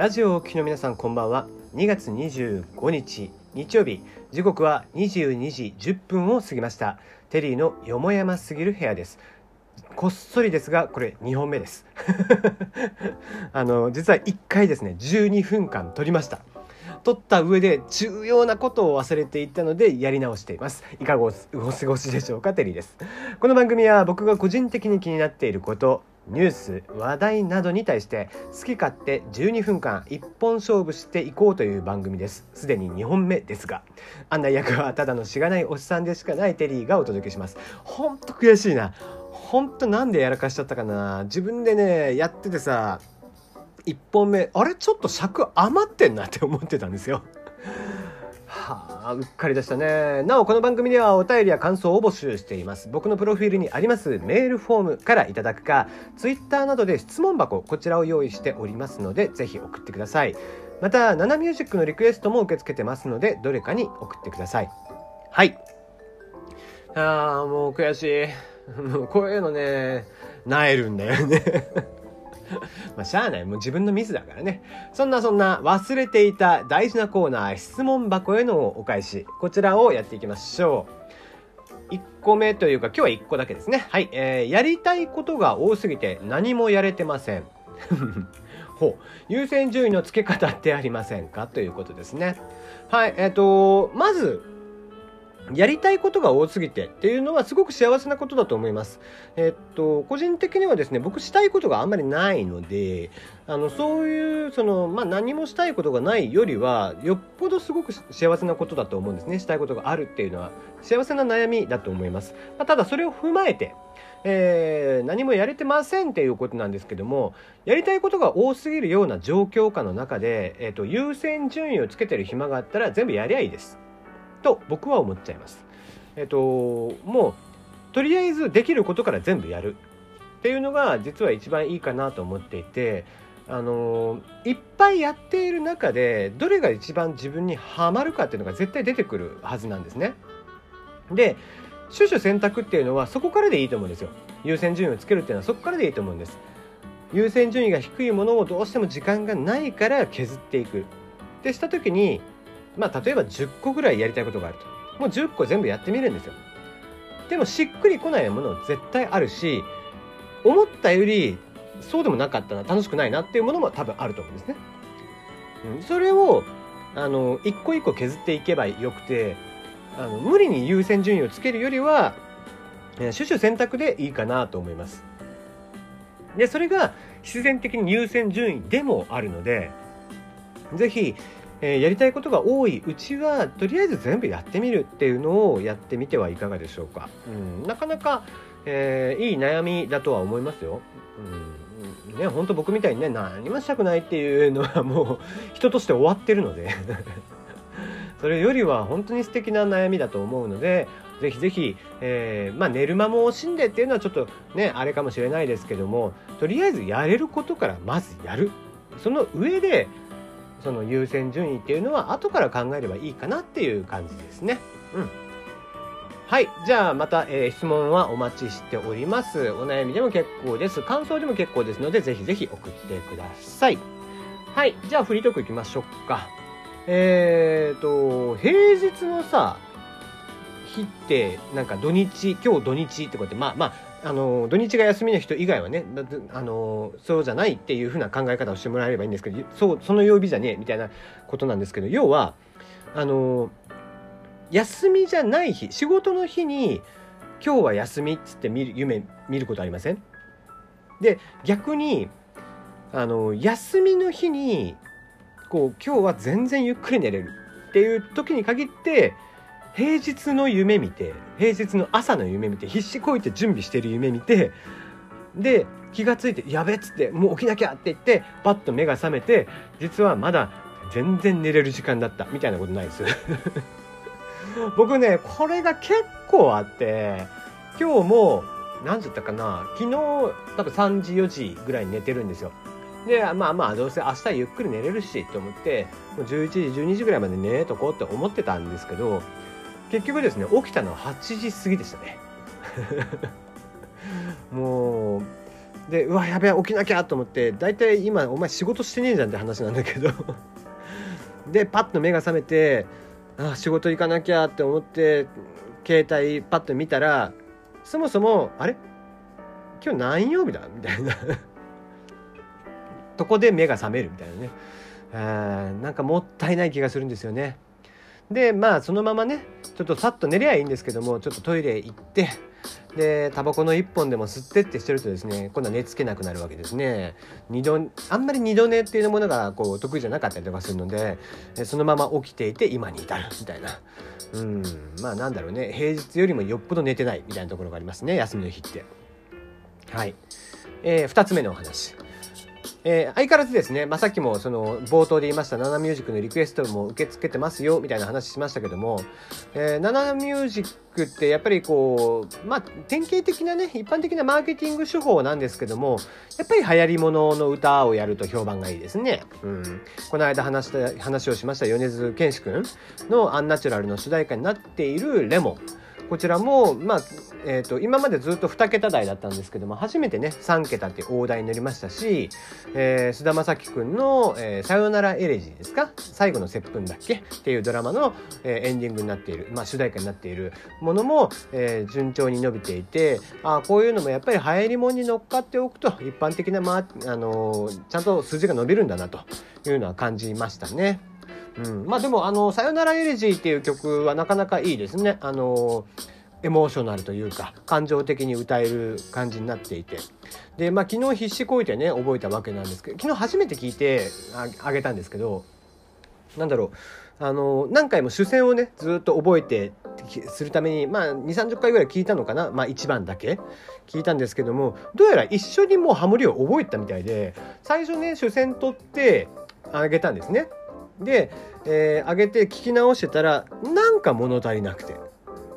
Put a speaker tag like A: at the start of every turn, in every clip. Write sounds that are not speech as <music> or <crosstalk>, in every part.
A: ラジオをお聞きの皆さんこんばんは。2月25日日曜日。時刻は22時10分を過ぎました。テリーのよもやますぎる部屋です。こっそりですがこれ2本目です。<laughs> あの実は1回ですね12分間撮りました。撮った上で重要なことを忘れていたのでやり直しています。いかがお過ごしでしょうかテリーです。この番組は僕が個人的に気になっていることニュース話題などに対して好き勝手12分間一本勝負していこうという番組です。すでに2本目ですが案内役はただのしがないおっさんでしかないテリーがお届けします。ほんと悔しいな。ほんとなんでやらかしちゃったかな。自分でねやっててさ1本目あれ？ちょっと尺余ってんなって思ってたんですよ。はあ、うっかりでしたね。なお、この番組ではお便りや感想を募集しています。僕のプロフィールにありますメールフォームからいただくか、Twitter などで質問箱、こちらを用意しておりますので、ぜひ送ってください。また、ナナミュージックのリクエストも受け付けてますので、どれかに送ってください。はい。ああ、もう悔しい。<laughs> もうこういうのね、なえるんだよね <laughs> まあ、しゃあない。もう自分のミスだからね。そんなそんな忘れていた大事なコーナー、質問箱へのお返し。こちらをやっていきましょう。1個目というか、今日は1個だけですね。はい。えー、やりたいことが多すぎて何もやれてません。<laughs> ほう。優先順位の付け方ってありませんか？ということですね。はい。えっ、ー、と、まず、やりたいことが多すぎてっていうのはすごく幸せなことだと思います。えっと、個人的にはですね、僕したいことがあんまりないので、あの、そういう、その、まあ、何もしたいことがないよりは、よっぽどすごく幸せなことだと思うんですね。したいことがあるっていうのは、幸せな悩みだと思います。まあ、ただ、それを踏まえて、えー、何もやれてませんっていうことなんですけども、やりたいことが多すぎるような状況下の中で、えっと、優先順位をつけてる暇があったら全部やりゃいいです。と僕は思っちゃいます。えっともうとりあえずできることから全部やるっていうのが実は一番いいかなと思っていてあのいっぱいやっている中でどれが一番自分にはまるかっていうのが絶対出てくるはずなんですね。で取捨選択っていうのはそこからでいいと思うんですよ。優先順位をつけるっていうのはそこからでいいと思うんです。優先順位が低いものをどうしても時間がないから削っていく。ってした時にまあ例えば10個ぐらいやりたいことがあると。もう10個全部やってみるんですよ。でもしっくりこないもの絶対あるし思ったよりそうでもなかったな楽しくないなっていうものも多分あると思うんですね、うん、それをあの一個一個削っていけばよくてあの無理に優先順位をつけるよりは取捨選択でいいかなと思います。でそれが必然的に優先順位でもあるのでぜひえー、やりたいことが多いうちはとりあえず全部やってみるっていうのをやってみてはいかがでしょうか、うん、なかなか、えー、いい悩みだとは思いますよ、うん、ね本当僕みたいにね何もしたくないっていうのはもう人として終わってるので。<laughs> それよりは本当に素敵な悩みだと思うのでぜひぜひ、えー、まあ、寝る間も惜しんでっていうのはちょっとねあれかもしれないですけどもとりあえずやれることからまずやる。その上でその優先順位っていうのは後から考えればいいかなっていう感じですね。うん。はい。じゃあまた、えー、質問はお待ちしております。お悩みでも結構です。感想でも結構ですので、ぜひぜひ送ってください。はい。じゃあフリートークいきましょうか。えーと、平日のさ、日って、なんか土日、今日土日ってことで、まあまあ、あの土日が休みの人以外はねあのそうじゃないっていうふうな考え方をしてもらえればいいんですけどそうその曜日じゃねえみたいなことなんですけど要はあの休みじゃない日仕事の日に今日は休みっつって見る夢見ることありません？で逆にあの休みの日にこう今日は全然ゆっくり寝れるっていう時に限って平日の夢見て平日の朝の夢見て必死こいて準備してる夢見てで気が付いて「やべ」っつって「もう起きなきゃ」って言ってパッと目が覚めて実はまだ全然寝れる時間だったみたいなことないです。<laughs> 僕ねこれが結構あって今日も何時だったかな昨日多分3時4時ぐらいに寝てるんですよ。でまあまあどうせ明日ゆっくり寝れるしと思ってもう11時12時ぐらいまで寝とこうって思ってたんですけど結局ですね起きたのは8時過ぎでしたね。<laughs> もうでうわやべえ起きなきゃと思って大体今お前仕事してねえじゃんって話なんだけど。<laughs> でパッと目が覚めてあ仕事行かなきゃって思って携帯パッと見たらそもそもあれ？今日何曜日だ？みたいな。<laughs> とこで目が覚めるみたいなね。あなんかもったいない気がするんですよね。でまあそのままねちょっとさっと寝りゃいいんですけどもちょっとトイレ行ってでタバコの1本でも吸ってってしてるとですね今度は寝つけなくなるわけですね。二度あんまり二度寝っていうものがこう得意じゃなかったりとかするのでそのまま起きていて今に至るみたいな。うんまあなんだろうね。平日よりもよっぽど寝てないみたいなところがありますね休みの日って。はい、えー、2つ目のお話。えー、相変わらずですね、まあ、さっきもその冒頭で言いましたナナミュージックのリクエストも受け付けてますよみたいな話しましたけども、えー、ナナミュージックってやっぱりこう、まあ、典型的なね一般的なマーケティング手法なんですけどもやっぱり流行り物の歌をやると評判がいいですね。うん、この間話した話をしました米津玄師君の「アンナチュラル」の主題歌になっている「レモン」こちらも、まあえーと、今までずっと2桁台だったんですけども初めてね3桁って大台に乗りましたしえー、菅田将暉くんの、えー「さよならエレジー」ですか？最後の接吻だっけ？っていうドラマの、えー、エンディングになっている、まあ、主題歌になっているものも、えー、順調に伸びていてあこういうのもやっぱり流行りもんに乗っかっておくと一般的な、まああのー、ちゃんと数字が伸びるんだなというのは感じましたね。うん、まあでもあの「さよならエレジー」っていう曲はなかなかいいですね。あのエモーショナルというか感情的に歌える感じになっていてでまあ昨日必死こいてね覚えたわけなんですけど昨日初めて聞いてあげたんですけどなんだろうあの何回も主戦をねずっと覚えてするためにまあ2 3 0回ぐらい聞いたのかなまあ1番だけ聞いたんですけどもどうやら一緒にもうハモリを覚えたみたいで最初ね主戦取ってあげたんですね。で、えー、上げて聞き直してたらなんか物足りなくて。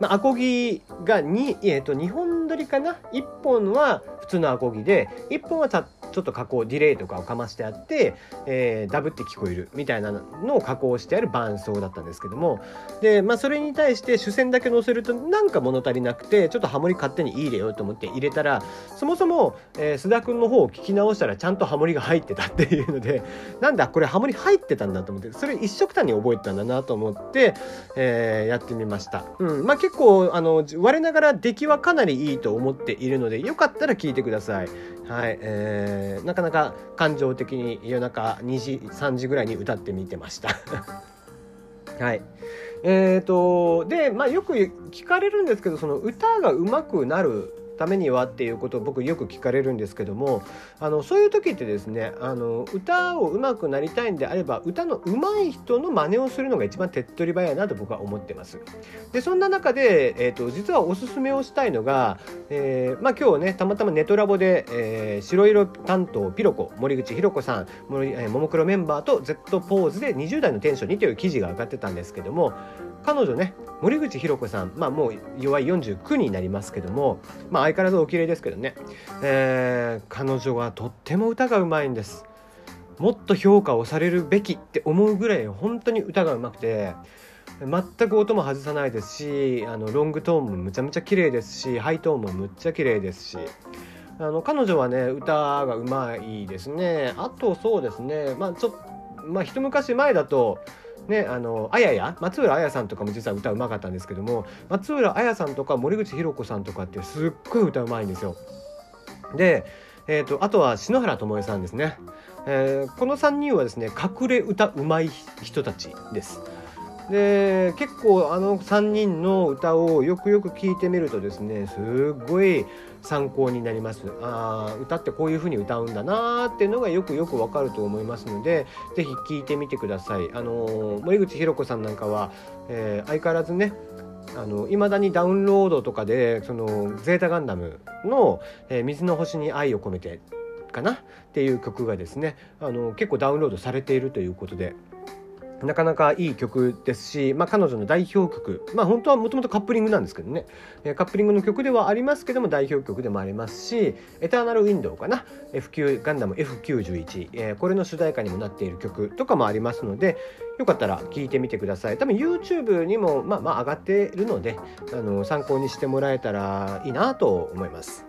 A: まあ、アコギが2、えー、と2本撮りかな？1本は普通のアコギで1本はたっちょっと加工ディレイとかをかましてあって、えー、ダブって聞こえるみたいなのを加工してある伴奏だったんですけどもで、まあ、それに対して主戦だけ乗せるとなんか物足りなくてちょっとハモリ勝手に入れようと思って入れたらそもそも、えー、須田君の方を聞き直したらちゃんとハモリが入ってたっていうので <laughs> なんだこれハモリ入ってたんだと思ってそれ一色単に覚えてたんだなと思って、えー、やってみました。うんまあ、結構あの我ながら出来はかなりいいと思っているのでよかったら聞いてください。はい、えー、えなかなか感情的に夜中2時3時ぐらいに歌ってみてました。<laughs> はい。えーと、で、まあ、よく聞かれるんですけどその歌がうまくなるためにはっていうことを僕よく聞かれるんですけどもあのそういう時ってですねあの歌を上手くなりたいんであれば歌の上手い人の真似をするのが一番手っ取り早いなと僕は思ってます。でそんな中で、えーと、実はおすすめをしたいのが、えーまあ、今日ねたまたまネトラボで、えー、白色担当ピロコ森口博子さんももクロメンバーと Z ポーズで20代のテンションにという記事が上がってたんですけども彼女ね森口博子さん、まあ、もう弱い49になりますけども、まあ、相変わらずお綺麗ですけどね、えー、彼女はとっても歌がうまいんです。もっと評価をされるべきって思うぐらい本当に歌がうまくて全く音も外さないですしあのロングトーンもむちゃむちゃ綺麗ですしハイトーンもむっちゃ綺麗ですしあの彼女はね歌がうまいですね。あとそうですねまあちょっまあ一昔前だとね、あのあやや松浦綾さんとかも実は歌うまかったんですけども松浦綾さんとか森口博子さんとかってすっごい歌うまいんですよ。で、えーと、あとは篠原智恵さんですね、えー、この3人はですね隠れ歌うまい人たちです。で結構あの3人の歌をよくよく聞いてみるとですねすっごい参考になります。あ歌ってこういう風に歌うんだなーっていうのがよくよくわかると思いますので是非聴いてみてください。あの森口博子さんなんかは、えー、相変わらずねあの未だにダウンロードとかでそのゼータガンダムの、えー、水の星に愛を込めてかなっていう曲がですねあの結構ダウンロードされているということで。なかなかいい曲ですし、まあ、彼女の代表曲、まあ、本当はもともとカップリングなんですけどね、カップリングの曲ではありますけども、代表曲でもありますし、エターナルウィンドウかな、F9、ガンダム F91、えー、これの主題歌にもなっている曲とかもありますので、よかったら聴いてみてください。多分 YouTube にも、まあ、まあ上がっているので、あの参考にしてもらえたらいいなと思います。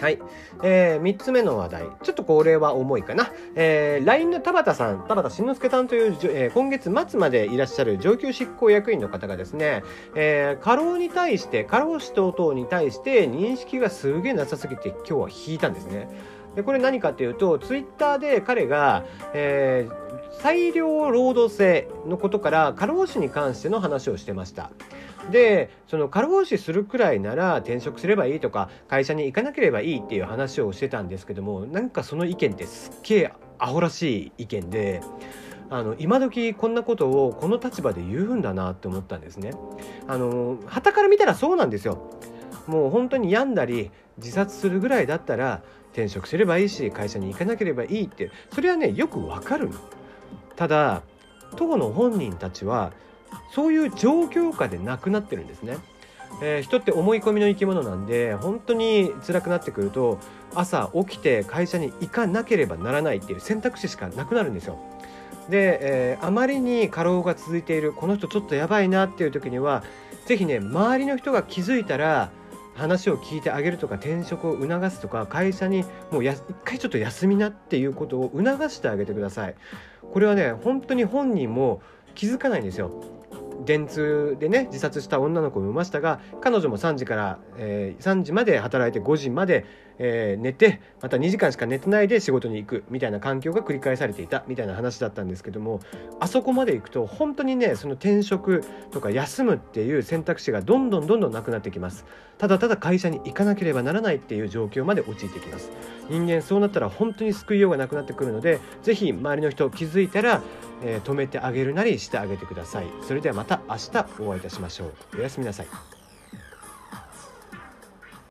A: はい。えー、3つ目の話題。ちょっとこれは重いかな。えー、LINE の田畑さん、田畑慎之介さんという、えー、今月末までいらっしゃる上級執行役員の方がですね、えー、過労に対して、過労死等々に対して認識がすげえなさすぎて今日は引いたんですね。で、これ何かっていうと、ツイッターで彼が、えー、裁量労働制のことから過労死に関しての話をしてました。でその過労死するくらいなら転職すればいいとか会社に行かなければいいっていう話をしてたんですけどもなんかその意見ってすっげえアホらしい意見で。あの今時こんなことをこの立場で言うんだなって思ったんですね。あの旗から見たらそうなんですよ。もう本当に病んだり自殺するぐらいだったら転職すればいいし会社に行かなければいいってそれはねよくわかるの。ただ当の本人たちはそういう状況下で亡くなってるんですね。えー、人って思い込みの生き物なんで本当に辛くなってくると朝起きて会社に行かなければならないっていう選択肢しかなくなるんですよ。で、えー、あまりに過労が続いているこの人ちょっとやばいなっていう時には是非ね周りの人が気づいたら話を聞いてあげるとか転職を促すとか会社にもうや一回ちょっと休みなっていうことを促してあげてください。これはね本当に本人も気づかないんですよ。電通でね自殺した女の子を産ましたが彼女も3時から、えー、3時まで働いて5時まで、えー、寝てまた2時間しか寝てないで仕事に行くみたいな環境が繰り返されていたみたいな話だったんですけどもあそこまで行くと本当にねその転職とか休むっていう選択肢がどんどんどんどんなくなってきますただただ会社に行かなければならないっていう状況まで陥ってきます人間そうなったら本当に救いようがなくなってくるので是非周りの人気づいたらえー、止めてあげるなりしてあげてください。それではまた明日お会いいたしましょう。おやすみなさい。